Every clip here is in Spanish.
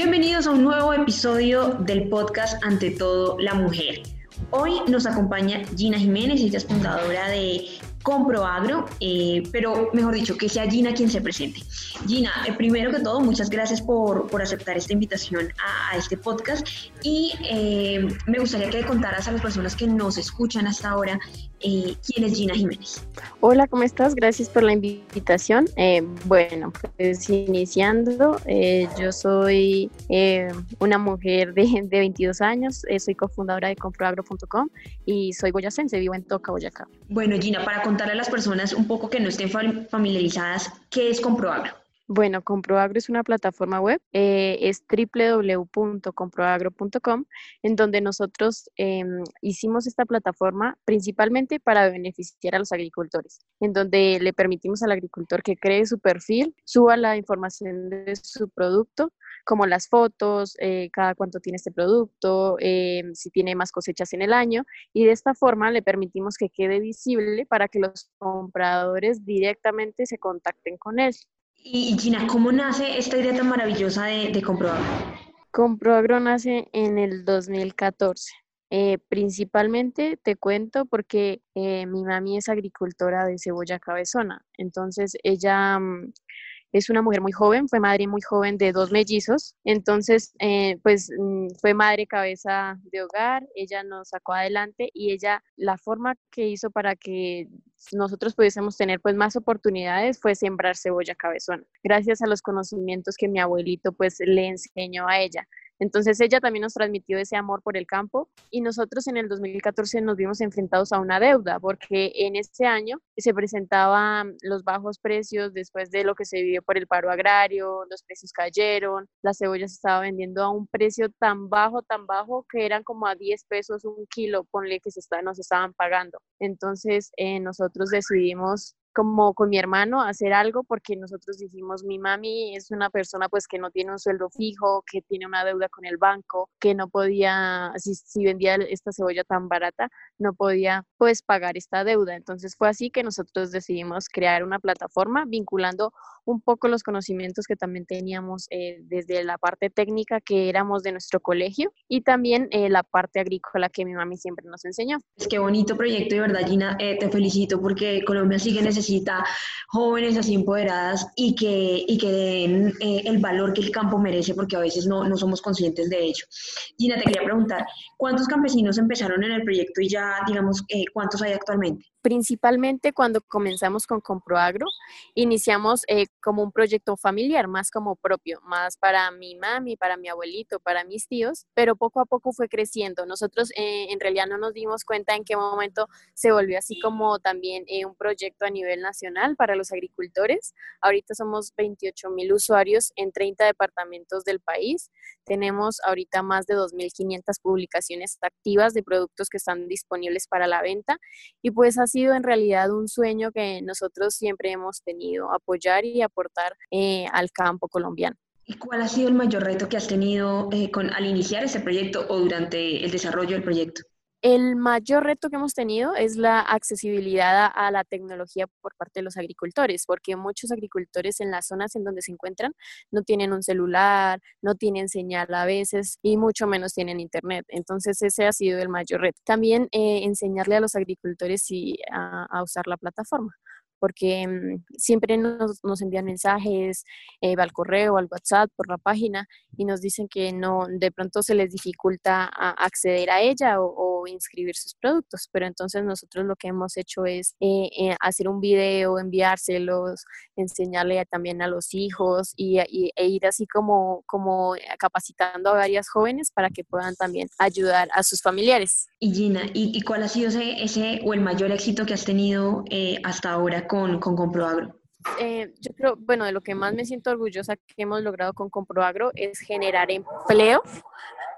Bienvenidos a un nuevo episodio del podcast Ante todo la mujer. Hoy nos acompaña Gina Jiménez, ella es fundadora de Compro Agro, eh, pero mejor dicho, que sea Gina quien se presente. Gina, eh, primero que todo, muchas gracias por, por aceptar esta invitación a, este podcast y eh, me gustaría que contaras a las personas que nos escuchan hasta ahora quién es Gina Jiménez. Hola, ¿cómo estás? Gracias por la invitación. bueno, pues iniciando, yo soy una mujer de, de 22 años, soy cofundadora de comproagro.com y soy boyacense, vivo en Toca, Boyacá. Bueno, Gina, para contarle a las personas un poco que no estén familiarizadas, ¿qué es ComproAgro? Bueno, ComproAgro es una plataforma web, eh, es www.comproagro.com, en donde nosotros em, hicimos esta plataforma principalmente para beneficiar a los agricultores, en donde le permitimos al agricultor que cree su perfil, suba la información de su producto, como las fotos, eh, cada cuánto tiene este producto, eh, si tiene más cosechas en el año, y de esta forma le permitimos que quede visible para que los compradores directamente se contacten con él. Y Gina, ¿cómo nace esta idea tan maravillosa de, Comproagro? Comproagro nace en el 2014. Eh, principalmente te cuento porque mi mami es agricultora de cebolla cabezona, entonces ella mm, es una mujer muy joven, fue madre muy joven de dos mellizos, entonces eh, pues mm, fue madre cabeza de hogar, ella nos sacó adelante y ella la forma que hizo para que nosotros pudiésemos tener pues más oportunidades fue sembrar cebolla cabezona, gracias a los conocimientos que mi abuelito pues le enseñó a ella. Entonces ella también nos transmitió ese amor por el campo y nosotros en el 2014 nos vimos enfrentados a una deuda porque en ese año se presentaban los bajos precios después de lo que se vivió por el paro agrario, los precios cayeron, la cebolla se estaba vendiendo a un precio tan bajo, tan bajo que eran como a 10 pesos un kilo, ponle que se nos estaban pagando. Entonces eh, nosotros decidimos como con mi hermano hacer algo porque nosotros dijimos, mi mami es una persona pues que no tiene un sueldo fijo, que tiene una deuda con el banco, que no podía, si, si vendía esta cebolla tan barata, no podía pues pagar esta deuda. Entonces fue así que nosotros decidimos crear una plataforma vinculando un poco los conocimientos que también teníamos eh, desde la parte técnica que éramos de nuestro colegio y también eh, la parte agrícola que mi mami siempre nos enseñó. Es que bonito proyecto, de verdad, Gina, eh, te felicito porque Colombia sigue necesita jóvenes así empoderadas y que, y que den el valor que el campo merece porque a veces no, no somos conscientes de ello. Gina, te quería preguntar, ¿cuántos campesinos empezaron en el proyecto y ya, digamos, cuántos hay actualmente? principalmente cuando comenzamos con ComproAgro, iniciamos eh, como un proyecto familiar, más como propio, más para mi mami, para mi abuelito, para mis tíos, pero poco a poco fue creciendo. Nosotros eh, en realidad no nos dimos cuenta en qué momento se volvió así como también eh, un proyecto a nivel nacional para los agricultores. Ahorita somos 28 mil usuarios en 30 departamentos del país. Tenemos ahorita más de 2.500 publicaciones activas de productos que están disponibles para la venta y pues ha sido en realidad un sueño que nosotros siempre hemos tenido, apoyar y aportar eh, al campo colombiano. ¿Y cuál ha sido el mayor reto que has tenido eh, con, al iniciar ese proyecto o durante el desarrollo del proyecto? El mayor reto que hemos tenido es la accesibilidad a, la tecnología por parte de los agricultores, porque muchos agricultores en las zonas en donde se encuentran no tienen un celular, no tienen señal a veces y mucho menos tienen internet. Entonces ese ha sido el mayor reto. También eh, enseñarle a los agricultores a usar la plataforma porque mm, siempre nos, nos, envían mensajes eh, al correo, al WhatsApp, por la página y nos dicen que no, de pronto se les dificulta acceder a ella o, inscribir sus productos, pero entonces nosotros lo que hemos hecho es eh, eh, hacer un video, enviárselos, enseñarle también a los hijos y, e ir así como, como capacitando a varias jóvenes para que puedan también ayudar a sus familiares. Y Gina, ¿y, cuál ha sido ese, ese, o el mayor éxito que has tenido hasta ahora con, con ComproAgro? Eh, yo creo, bueno, de lo que más me siento orgullosa que hemos logrado con ComproAgro es generar empleo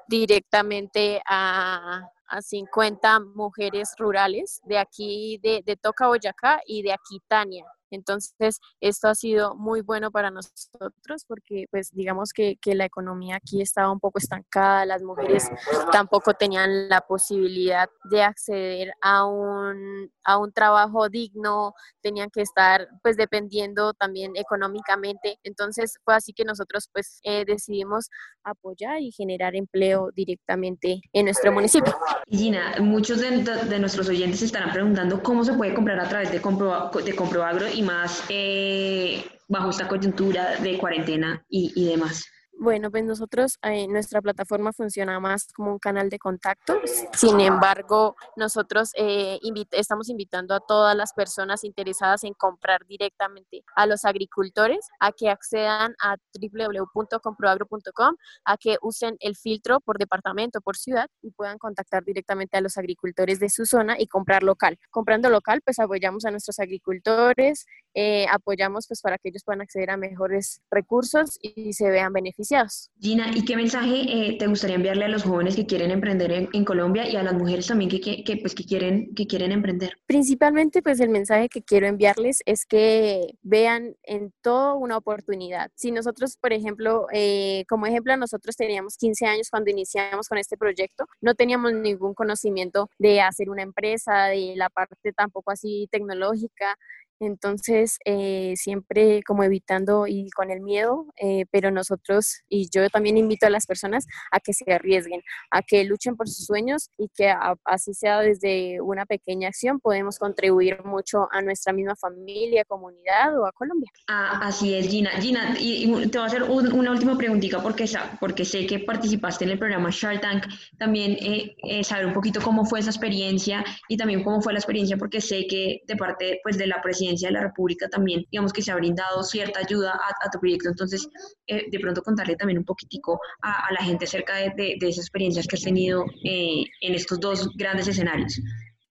directamente a, a 50 mujeres rurales de aquí, de, de Toca, Boyacá y de Aquitania. Entonces, esto ha sido muy bueno para nosotros porque, pues, digamos que, que la economía aquí estaba un poco estancada, las mujeres tampoco tenían la posibilidad de acceder a un, a un trabajo digno, tenían que estar, pues, dependiendo también económicamente. Entonces, fue así que nosotros, pues, eh, decidimos apoyar y generar empleo directamente en nuestro municipio. Gina, muchos de, nuestros oyentes estarán preguntando cómo se puede comprar a través de, Compro, de Comproagro y más eh, bajo esta coyuntura de cuarentena y, y demás. Bueno, pues nosotros, eh, nuestra plataforma funciona más como un canal de contacto. Sin embargo, nosotros eh, estamos invitando a todas las personas interesadas en comprar directamente a los agricultores a que accedan a www.comproagro.com, a que usen el filtro por departamento, por ciudad y puedan contactar directamente a los agricultores de su zona y comprar local. Comprando local, pues apoyamos a nuestros agricultores, eh, apoyamos pues para que ellos puedan acceder a mejores recursos y se vean beneficiados. Gina, ¿y qué mensaje eh, te gustaría enviarle a los jóvenes que quieren emprender en, Colombia y a las mujeres también que, que, pues, que, quieren, que quieren emprender? Principalmente pues el mensaje que quiero enviarles es que vean en todo una oportunidad. Si nosotros, por ejemplo, eh, como ejemplo, nosotros teníamos 15 años cuando iniciamos con este proyecto, no teníamos ningún conocimiento de hacer una empresa, de la parte tampoco así tecnológica, entonces, eh, siempre como evitando y con el miedo, eh, pero nosotros, y yo también invito a las personas a que se arriesguen, a que luchen por sus sueños y que así sea desde una pequeña acción, podemos contribuir mucho a nuestra misma familia, comunidad o a Colombia. Ah, así es, Gina. Gina, y, te voy a hacer una última preguntita porque, porque sé que participaste en el programa Shark Tank. También eh, saber un poquito cómo fue esa experiencia y también cómo fue la experiencia porque sé que de parte pues, de la presidencia de la República también, digamos que se ha brindado cierta ayuda a, tu proyecto. Entonces, eh, de pronto contarle también un poquitico a, la gente acerca de, esas experiencias que has tenido eh, en estos dos grandes escenarios.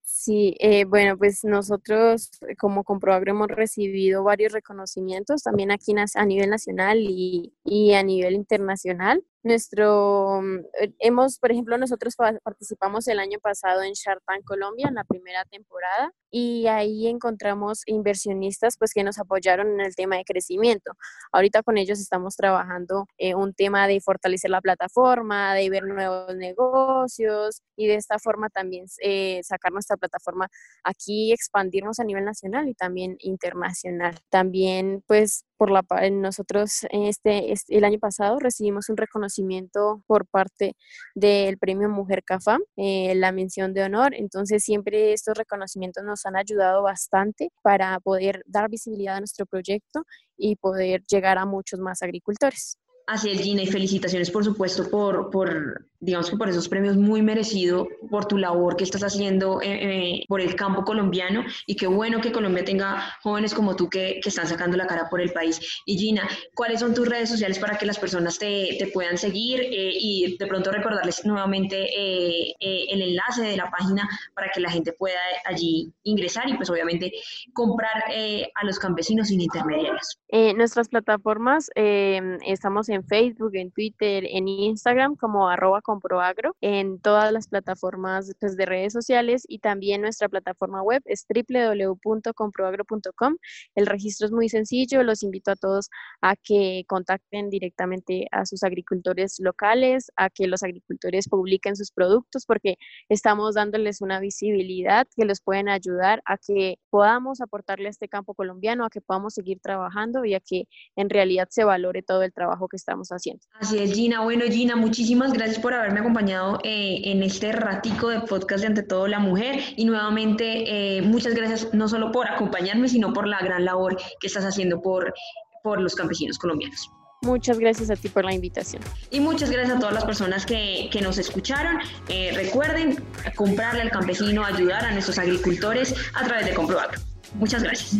Sí, eh, bueno, pues nosotros como Comproagro hemos recibido varios reconocimientos también aquí a nivel nacional y, y a nivel internacional. Nuestro, mm, eh, hemos, por ejemplo, nosotros participamos el año pasado en Shark Colombia en la primera temporada y ahí encontramos inversionistas pues que nos apoyaron en el tema de crecimiento. Ahorita con ellos estamos trabajando en un tema de fortalecer la plataforma, de ver nuevos negocios y de esta forma también eh, sacar nuestra plataforma aquí, expandirnos a nivel nacional y también internacional. También pues por la nosotros este, este, el año pasado recibimos un reconocimiento por parte del premio Mujer CAFA, eh, la mención de honor. Entonces siempre estos reconocimientos nos han ayudado bastante para poder dar visibilidad a nuestro proyecto y poder llegar a muchos más agricultores. Así es, Gina, y felicitaciones, por supuesto, por, por digamos que por esos premios muy merecido, por tu labor que estás haciendo eh, eh, por el campo colombiano, y qué bueno que Colombia tenga jóvenes como tú que, que, están sacando la cara por el país. Y Gina, ¿cuáles son tus redes sociales para que las personas te, te puedan seguir eh, y de pronto recordarles nuevamente el enlace de la página para que la gente pueda allí ingresar y pues obviamente comprar a los campesinos sin intermediarios? nuestras plataformas, estamos en Facebook, en Twitter, en Instagram como arroba comproagro, en todas las plataformas pues, de redes sociales y también nuestra plataforma web es www.comproagro.com. El registro es muy sencillo, los invito a todos a que contacten directamente a sus agricultores locales, a que los agricultores publiquen sus productos porque estamos dándoles una visibilidad que los pueden ayudar a que podamos aportarle a este campo colombiano, a que podamos seguir trabajando y a que en realidad se valore todo el trabajo que estamos haciendo. Así es, Gina. Bueno, Gina, muchísimas gracias por haberme acompañado eh, en este ratico de podcast de Ante Todo la Mujer y nuevamente eh, muchas gracias no solo por acompañarme, sino por la gran labor que estás haciendo por, por los campesinos colombianos. Muchas gracias a ti por la invitación. Y muchas gracias a todas las personas que, que nos escucharon. Eh, recuerden comprarle al campesino, ayudar a nuestros agricultores a través de Comproagro. Muchas gracias.